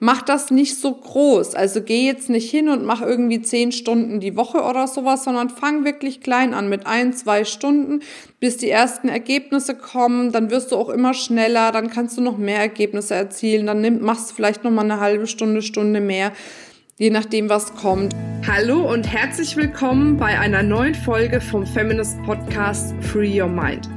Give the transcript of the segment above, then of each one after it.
mach das nicht so groß. Also geh jetzt nicht hin und mach irgendwie zehn Stunden die Woche oder sowas, sondern fang wirklich klein an mit ein, zwei Stunden, bis die ersten Ergebnisse kommen. Dann wirst du auch immer schneller, dann kannst du noch mehr Ergebnisse erzielen. Dann nimm, machst du vielleicht noch mal eine halbe Stunde, Stunde mehr, je nachdem, was kommt. Hallo und herzlich willkommen bei einer neuen Folge vom Feminist Podcast Free Your Mind.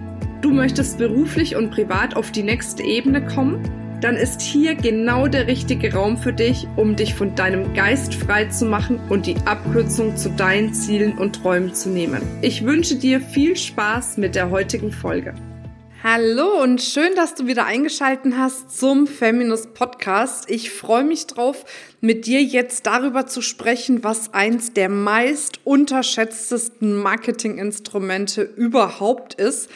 Du möchtest beruflich und privat auf die nächste Ebene kommen? Dann ist hier genau der richtige Raum für dich, um dich von deinem Geist frei zu machen und die Abkürzung zu deinen Zielen und Träumen zu nehmen. Ich wünsche dir viel Spaß mit der heutigen Folge. Hallo und schön, dass du wieder eingeschaltet hast zum Feminist Podcast. Ich freue mich drauf, mit dir jetzt darüber zu sprechen, was eins der meist unterschätztesten Marketinginstrumente überhaupt ist.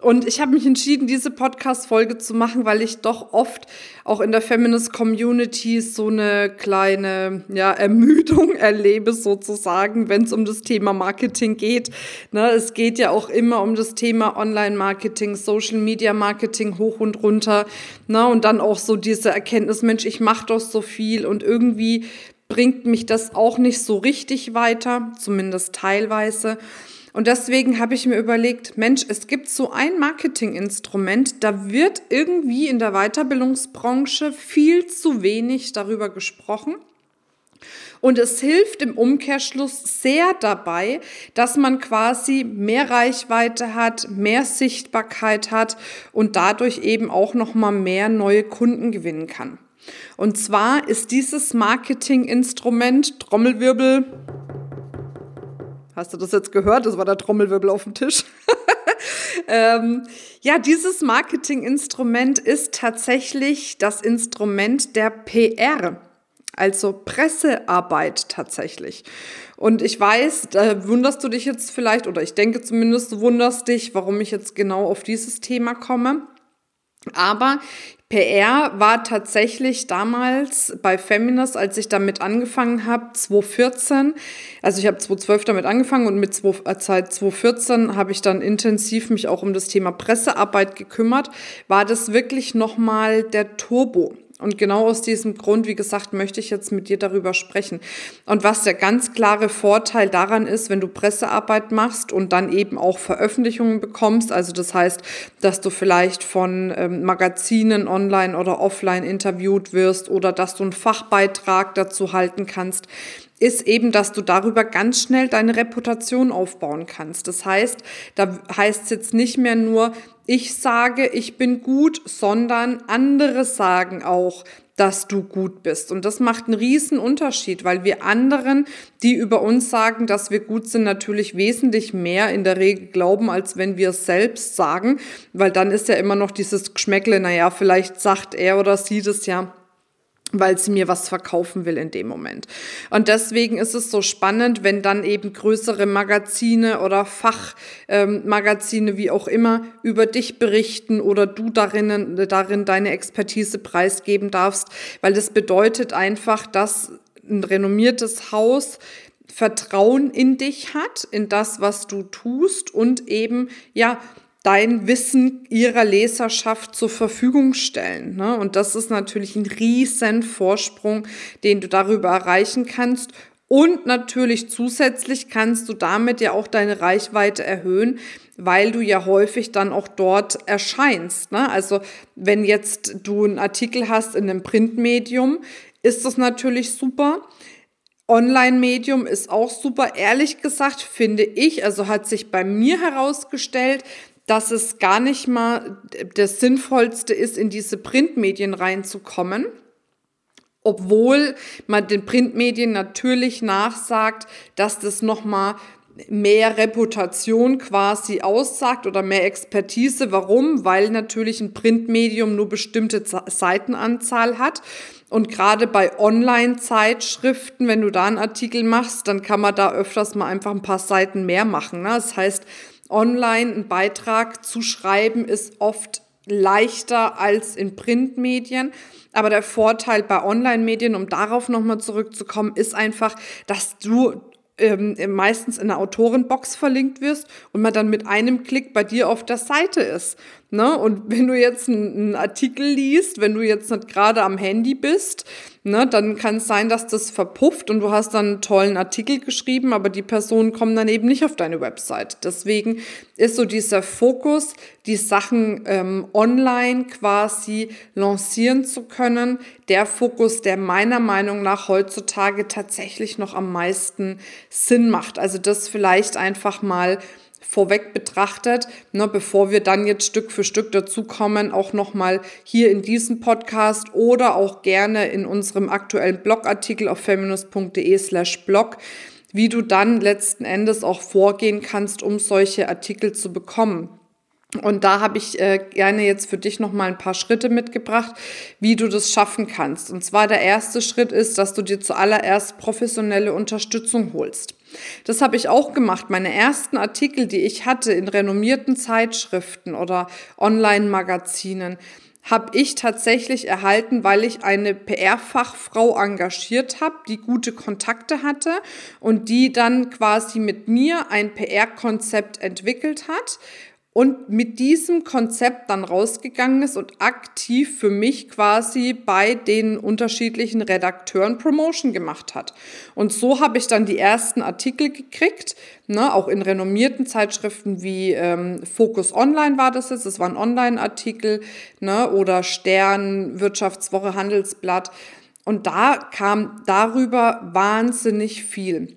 Und ich habe mich entschieden, diese Podcast-Folge zu machen, weil ich doch oft auch in der Feminist Community so eine kleine ja, Ermüdung erlebe, sozusagen, wenn es um das Thema Marketing geht. Ne, es geht ja auch immer um das Thema Online-Marketing, Social-Media-Marketing hoch und runter. Ne, und dann auch so diese Erkenntnis, Mensch, ich mache doch so viel und irgendwie bringt mich das auch nicht so richtig weiter, zumindest teilweise. Und deswegen habe ich mir überlegt, Mensch, es gibt so ein Marketinginstrument, da wird irgendwie in der Weiterbildungsbranche viel zu wenig darüber gesprochen. Und es hilft im Umkehrschluss sehr dabei, dass man quasi mehr Reichweite hat, mehr Sichtbarkeit hat und dadurch eben auch noch mal mehr neue Kunden gewinnen kann. Und zwar ist dieses Marketinginstrument Trommelwirbel Hast du das jetzt gehört? Das war der Trommelwirbel auf dem Tisch. ähm, ja, dieses Marketinginstrument ist tatsächlich das Instrument der PR. Also Pressearbeit tatsächlich. Und ich weiß, da wunderst du dich jetzt vielleicht, oder ich denke zumindest, du wunderst dich, warum ich jetzt genau auf dieses Thema komme. Aber PR war tatsächlich damals bei Feminist, als ich damit angefangen habe, 2014. Also ich habe 2012 damit angefangen und mit äh, seit 2014 habe ich dann intensiv mich auch um das Thema Pressearbeit gekümmert. War das wirklich nochmal der Turbo? Und genau aus diesem Grund, wie gesagt, möchte ich jetzt mit dir darüber sprechen. Und was der ganz klare Vorteil daran ist, wenn du Pressearbeit machst und dann eben auch Veröffentlichungen bekommst, also das heißt, dass du vielleicht von ähm, Magazinen online oder offline interviewt wirst oder dass du einen Fachbeitrag dazu halten kannst, ist eben, dass du darüber ganz schnell deine Reputation aufbauen kannst. Das heißt, da heißt es jetzt nicht mehr nur, ich sage, ich bin gut, sondern andere sagen auch, dass du gut bist. Und das macht einen riesen Unterschied, weil wir anderen, die über uns sagen, dass wir gut sind, natürlich wesentlich mehr in der Regel glauben, als wenn wir es selbst sagen, weil dann ist ja immer noch dieses Geschmäckle, naja, vielleicht sagt er oder sie das ja weil sie mir was verkaufen will in dem Moment. Und deswegen ist es so spannend, wenn dann eben größere Magazine oder Fachmagazine, ähm, wie auch immer, über dich berichten oder du darin, darin deine Expertise preisgeben darfst, weil das bedeutet einfach, dass ein renommiertes Haus Vertrauen in dich hat, in das, was du tust und eben, ja, dein Wissen ihrer Leserschaft zur Verfügung stellen. Ne? Und das ist natürlich ein riesen Vorsprung, den du darüber erreichen kannst. Und natürlich zusätzlich kannst du damit ja auch deine Reichweite erhöhen, weil du ja häufig dann auch dort erscheinst. Ne? Also wenn jetzt du einen Artikel hast in einem Printmedium, ist das natürlich super. Online-Medium ist auch super. Ehrlich gesagt finde ich, also hat sich bei mir herausgestellt, dass es gar nicht mal das Sinnvollste ist, in diese Printmedien reinzukommen, obwohl man den Printmedien natürlich nachsagt, dass das nochmal mehr Reputation quasi aussagt oder mehr Expertise. Warum? Weil natürlich ein Printmedium nur bestimmte Seitenanzahl hat. Und gerade bei Online-Zeitschriften, wenn du da einen Artikel machst, dann kann man da öfters mal einfach ein paar Seiten mehr machen. Ne? Das heißt, online einen Beitrag zu schreiben ist oft leichter als in Printmedien. Aber der Vorteil bei Online-Medien, um darauf nochmal zurückzukommen, ist einfach, dass du ähm, meistens in der Autorenbox verlinkt wirst und man dann mit einem Klick bei dir auf der Seite ist. Ne? Und wenn du jetzt einen Artikel liest, wenn du jetzt nicht gerade am Handy bist, ne, dann kann es sein, dass das verpufft und du hast dann einen tollen Artikel geschrieben, aber die Personen kommen dann eben nicht auf deine Website. Deswegen ist so dieser Fokus, die Sachen ähm, online quasi lancieren zu können, der Fokus, der meiner Meinung nach heutzutage tatsächlich noch am meisten Sinn macht. Also das vielleicht einfach mal vorweg betrachtet, ne, bevor wir dann jetzt Stück für Stück dazukommen, auch nochmal hier in diesem Podcast oder auch gerne in unserem aktuellen Blogartikel auf feminist.de slash blog, wie du dann letzten Endes auch vorgehen kannst, um solche Artikel zu bekommen. Und da habe ich äh, gerne jetzt für dich noch mal ein paar Schritte mitgebracht, wie du das schaffen kannst. Und zwar der erste Schritt ist, dass du dir zuallererst professionelle Unterstützung holst. Das habe ich auch gemacht. Meine ersten Artikel, die ich hatte in renommierten Zeitschriften oder Online-Magazinen, habe ich tatsächlich erhalten, weil ich eine PR-Fachfrau engagiert habe, die gute Kontakte hatte und die dann quasi mit mir ein PR-Konzept entwickelt hat und mit diesem Konzept dann rausgegangen ist und aktiv für mich quasi bei den unterschiedlichen Redakteuren Promotion gemacht hat. Und so habe ich dann die ersten Artikel gekriegt, ne, auch in renommierten Zeitschriften wie ähm, Focus Online war das jetzt, das waren Online-Artikel, ne, oder Stern, Wirtschaftswoche, Handelsblatt. Und da kam darüber wahnsinnig viel.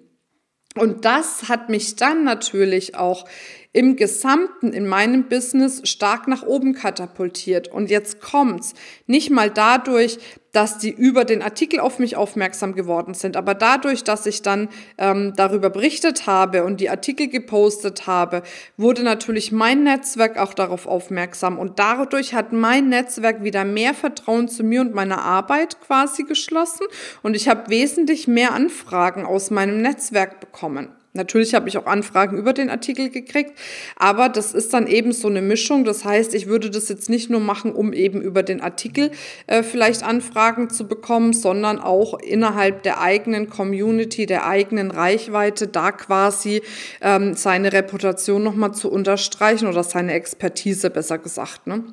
Und das hat mich dann natürlich auch im Gesamten in meinem Business stark nach oben katapultiert. Und jetzt kommt's. Nicht mal dadurch, dass die über den Artikel auf mich aufmerksam geworden sind, aber dadurch, dass ich dann ähm, darüber berichtet habe und die Artikel gepostet habe, wurde natürlich mein Netzwerk auch darauf aufmerksam und dadurch hat mein Netzwerk wieder mehr Vertrauen zu mir und meiner Arbeit quasi geschlossen und ich habe wesentlich mehr Anfragen aus meinem Netzwerk bekommen. Natürlich habe ich auch Anfragen über den Artikel gekriegt, aber das ist dann eben so eine Mischung. Das heißt, ich würde das jetzt nicht nur machen, um eben über den Artikel äh, vielleicht Anfragen zu bekommen, sondern auch innerhalb der eigenen Community, der eigenen Reichweite, da quasi ähm, seine Reputation nochmal zu unterstreichen oder seine Expertise besser gesagt. Ne?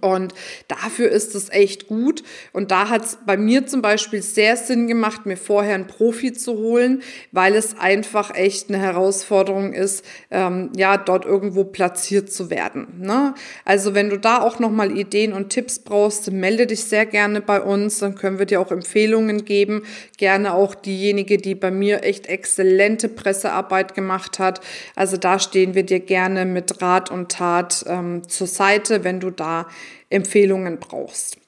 Und dafür ist es echt gut. Und da hat es bei mir zum Beispiel sehr Sinn gemacht, mir vorher einen Profi zu holen, weil es einfach echt eine Herausforderung ist, ähm, ja, dort irgendwo platziert zu werden. Ne? Also wenn du da auch nochmal Ideen und Tipps brauchst, melde dich sehr gerne bei uns. Dann können wir dir auch Empfehlungen geben. Gerne auch diejenige, die bei mir echt exzellente Pressearbeit gemacht hat. Also da stehen wir dir gerne mit Rat und Tat ähm, zur Seite, wenn du da Empfehlungen brauchst.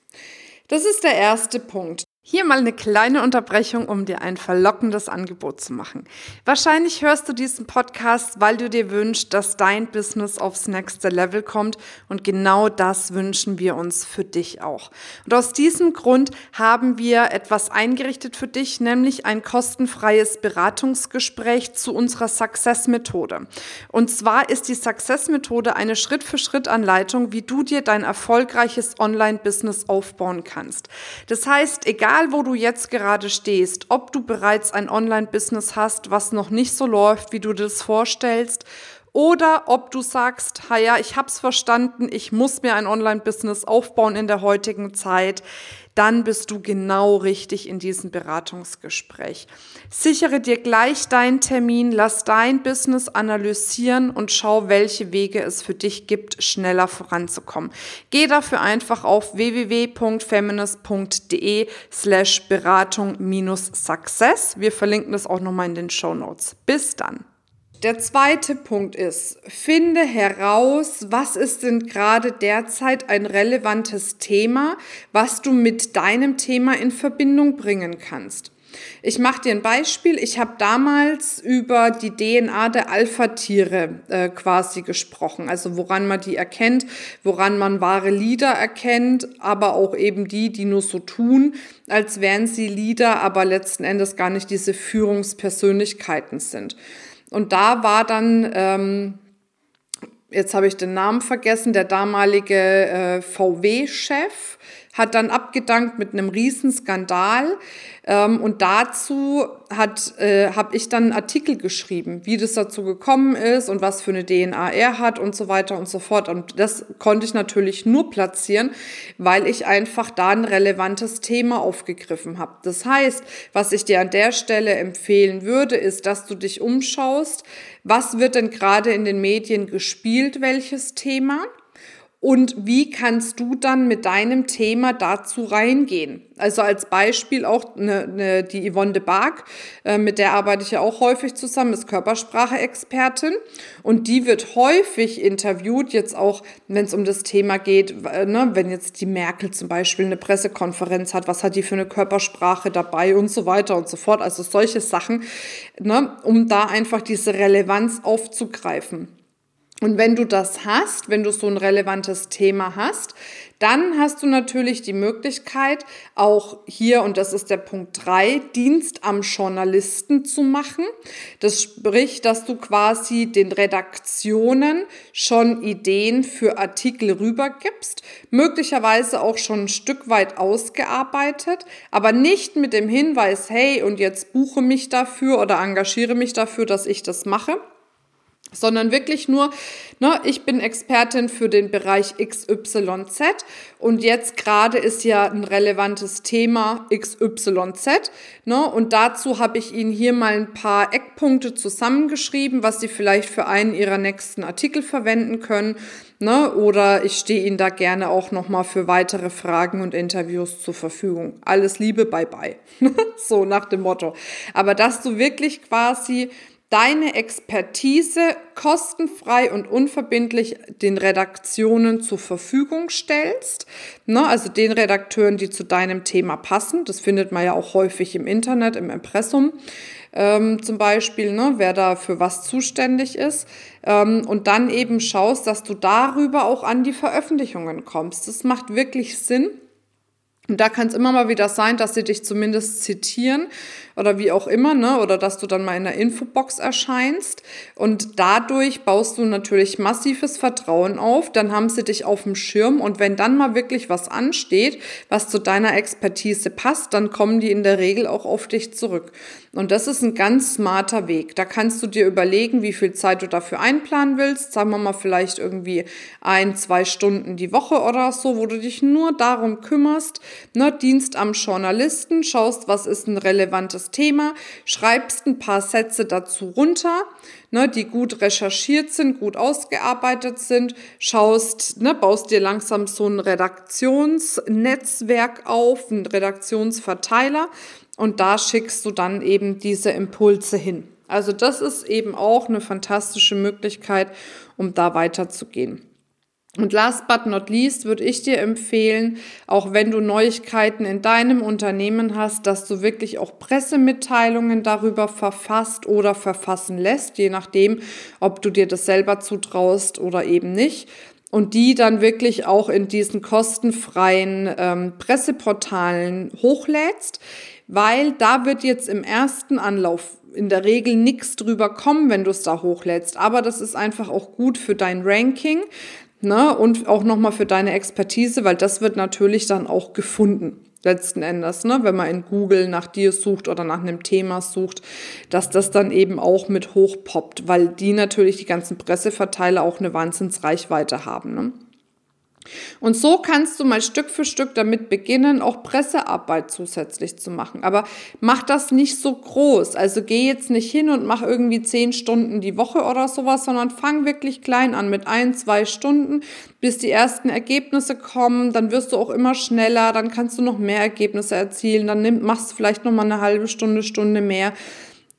Das ist der erste Punkt. Hier mal eine kleine Unterbrechung, um dir ein verlockendes Angebot zu machen. Wahrscheinlich hörst du diesen Podcast, weil du dir wünschst, dass dein Business aufs nächste Level kommt und genau das wünschen wir uns für dich auch. Und aus diesem Grund haben wir etwas eingerichtet für dich, nämlich ein kostenfreies Beratungsgespräch zu unserer Success-Methode. Und zwar ist die Success-Methode eine Schritt-für-Schritt-Anleitung, wie du dir dein erfolgreiches Online-Business aufbauen kannst. Das heißt, egal wo du jetzt gerade stehst, ob du bereits ein Online-Business hast, was noch nicht so läuft, wie du das vorstellst, oder ob du sagst, ja, ich hab's verstanden, ich muss mir ein Online-Business aufbauen in der heutigen Zeit, dann bist du genau richtig in diesem Beratungsgespräch. Sichere dir gleich deinen Termin, lass dein Business analysieren und schau, welche Wege es für dich gibt, schneller voranzukommen. Geh dafür einfach auf www.feminist.de slash Beratung minus Success. Wir verlinken das auch nochmal in den Show Notes. Bis dann. Der zweite Punkt ist, finde heraus, was ist denn gerade derzeit ein relevantes Thema, was du mit deinem Thema in Verbindung bringen kannst. Ich mache dir ein Beispiel. Ich habe damals über die DNA der Alpha-Tiere äh, quasi gesprochen, also woran man die erkennt, woran man wahre Leader erkennt, aber auch eben die, die nur so tun, als wären sie Leader, aber letzten Endes gar nicht diese Führungspersönlichkeiten sind. Und da war dann, ähm, jetzt habe ich den Namen vergessen, der damalige äh, VW-Chef hat dann abgedankt mit einem Riesenskandal. Ähm, und dazu hat, äh, habe ich dann einen Artikel geschrieben, wie das dazu gekommen ist und was für eine DNA er hat und so weiter und so fort. Und das konnte ich natürlich nur platzieren, weil ich einfach da ein relevantes Thema aufgegriffen habe. Das heißt, was ich dir an der Stelle empfehlen würde, ist, dass du dich umschaust, was wird denn gerade in den Medien gespielt, welches Thema? Und wie kannst du dann mit deinem Thema dazu reingehen? Also als Beispiel auch eine, eine, die Yvonne de Barg, äh, mit der arbeite ich ja auch häufig zusammen, ist Körpersprache-Expertin. Und die wird häufig interviewt, jetzt auch, wenn es um das Thema geht, äh, ne, wenn jetzt die Merkel zum Beispiel eine Pressekonferenz hat, was hat die für eine Körpersprache dabei und so weiter und so fort. Also solche Sachen, ne, um da einfach diese Relevanz aufzugreifen. Und wenn du das hast, wenn du so ein relevantes Thema hast, dann hast du natürlich die Möglichkeit, auch hier, und das ist der Punkt drei Dienst am Journalisten zu machen. Das spricht, dass du quasi den Redaktionen schon Ideen für Artikel rübergibst, möglicherweise auch schon ein Stück weit ausgearbeitet, aber nicht mit dem Hinweis, hey, und jetzt buche mich dafür oder engagiere mich dafür, dass ich das mache sondern wirklich nur, ne, ich bin Expertin für den Bereich XYZ und jetzt gerade ist ja ein relevantes Thema XYZ. Ne, und dazu habe ich Ihnen hier mal ein paar Eckpunkte zusammengeschrieben, was Sie vielleicht für einen Ihrer nächsten Artikel verwenden können. Ne, oder ich stehe Ihnen da gerne auch nochmal für weitere Fragen und Interviews zur Verfügung. Alles Liebe, bye bye. so nach dem Motto. Aber dass du wirklich quasi deine Expertise kostenfrei und unverbindlich den Redaktionen zur Verfügung stellst. Ne, also den Redakteuren, die zu deinem Thema passen. Das findet man ja auch häufig im Internet, im Impressum. Ähm, zum Beispiel, ne, wer da für was zuständig ist. Ähm, und dann eben schaust, dass du darüber auch an die Veröffentlichungen kommst. Das macht wirklich Sinn. Und da kann es immer mal wieder sein, dass sie dich zumindest zitieren oder wie auch immer, ne? Oder dass du dann mal in der Infobox erscheinst. Und dadurch baust du natürlich massives Vertrauen auf. Dann haben sie dich auf dem Schirm. Und wenn dann mal wirklich was ansteht, was zu deiner Expertise passt, dann kommen die in der Regel auch auf dich zurück. Und das ist ein ganz smarter Weg. Da kannst du dir überlegen, wie viel Zeit du dafür einplanen willst. Sagen wir mal vielleicht irgendwie ein, zwei Stunden die Woche oder so, wo du dich nur darum kümmerst, ne, Dienst am Journalisten, schaust, was ist ein relevantes Thema, schreibst ein paar Sätze dazu runter, ne, die gut recherchiert sind, gut ausgearbeitet sind, schaust, ne, baust dir langsam so ein Redaktionsnetzwerk auf, ein Redaktionsverteiler und da schickst du dann eben diese Impulse hin. Also das ist eben auch eine fantastische Möglichkeit, um da weiterzugehen. Und last but not least würde ich dir empfehlen, auch wenn du Neuigkeiten in deinem Unternehmen hast, dass du wirklich auch Pressemitteilungen darüber verfasst oder verfassen lässt, je nachdem, ob du dir das selber zutraust oder eben nicht. Und die dann wirklich auch in diesen kostenfreien ähm, Presseportalen hochlädst, weil da wird jetzt im ersten Anlauf in der Regel nichts drüber kommen, wenn du es da hochlädst. Aber das ist einfach auch gut für dein Ranking, Ne? Und auch nochmal für deine Expertise, weil das wird natürlich dann auch gefunden letzten Endes, ne, wenn man in Google nach dir sucht oder nach einem Thema sucht, dass das dann eben auch mit hochpoppt, weil die natürlich die ganzen Presseverteiler auch eine Wahnsinnsreichweite haben. Ne? Und so kannst du mal Stück für Stück damit beginnen, auch Pressearbeit zusätzlich zu machen. Aber mach das nicht so groß. Also geh jetzt nicht hin und mach irgendwie zehn Stunden die Woche oder sowas, sondern fang wirklich klein an mit ein, zwei Stunden, bis die ersten Ergebnisse kommen. Dann wirst du auch immer schneller, dann kannst du noch mehr Ergebnisse erzielen. Dann nimm, machst du vielleicht noch mal eine halbe Stunde, Stunde mehr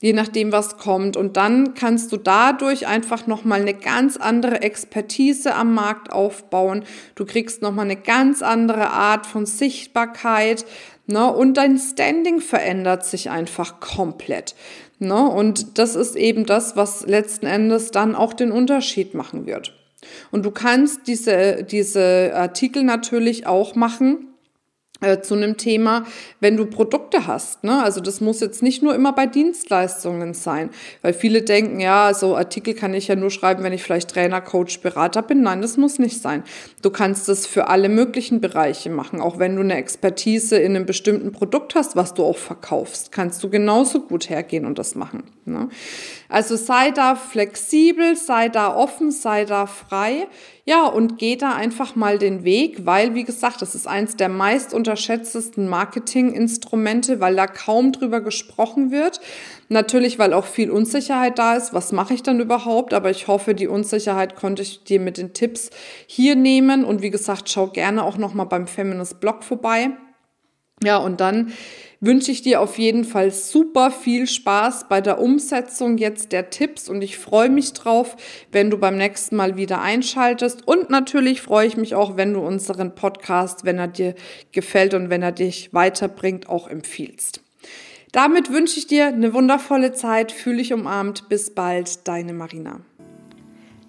je nachdem, was kommt. Und dann kannst du dadurch einfach nochmal eine ganz andere Expertise am Markt aufbauen. Du kriegst nochmal eine ganz andere Art von Sichtbarkeit. Ne? Und dein Standing verändert sich einfach komplett. Ne? Und das ist eben das, was letzten Endes dann auch den Unterschied machen wird. Und du kannst diese, diese Artikel natürlich auch machen, äh, zu einem Thema, wenn du Produkte hast. Ne? Also das muss jetzt nicht nur immer bei Dienstleistungen sein, weil viele denken, ja, so Artikel kann ich ja nur schreiben, wenn ich vielleicht Trainer, Coach, Berater bin. Nein, das muss nicht sein. Du kannst das für alle möglichen Bereiche machen. Auch wenn du eine Expertise in einem bestimmten Produkt hast, was du auch verkaufst, kannst du genauso gut hergehen und das machen. Ne? Also sei da flexibel, sei da offen, sei da frei. Ja, und geh da einfach mal den Weg, weil, wie gesagt, das ist eins der meist unterschätztesten Marketinginstrumente, weil da kaum drüber gesprochen wird. Natürlich, weil auch viel Unsicherheit da ist. Was mache ich dann überhaupt? Aber ich hoffe, die Unsicherheit konnte ich dir mit den Tipps hier nehmen. Und wie gesagt, schau gerne auch nochmal beim Feminist Blog vorbei. Ja, und dann wünsche ich dir auf jeden Fall super viel Spaß bei der Umsetzung jetzt der Tipps und ich freue mich drauf, wenn du beim nächsten Mal wieder einschaltest und natürlich freue ich mich auch, wenn du unseren Podcast, wenn er dir gefällt und wenn er dich weiterbringt, auch empfiehlst. Damit wünsche ich dir eine wundervolle Zeit, fühle dich umarmt, bis bald, deine Marina.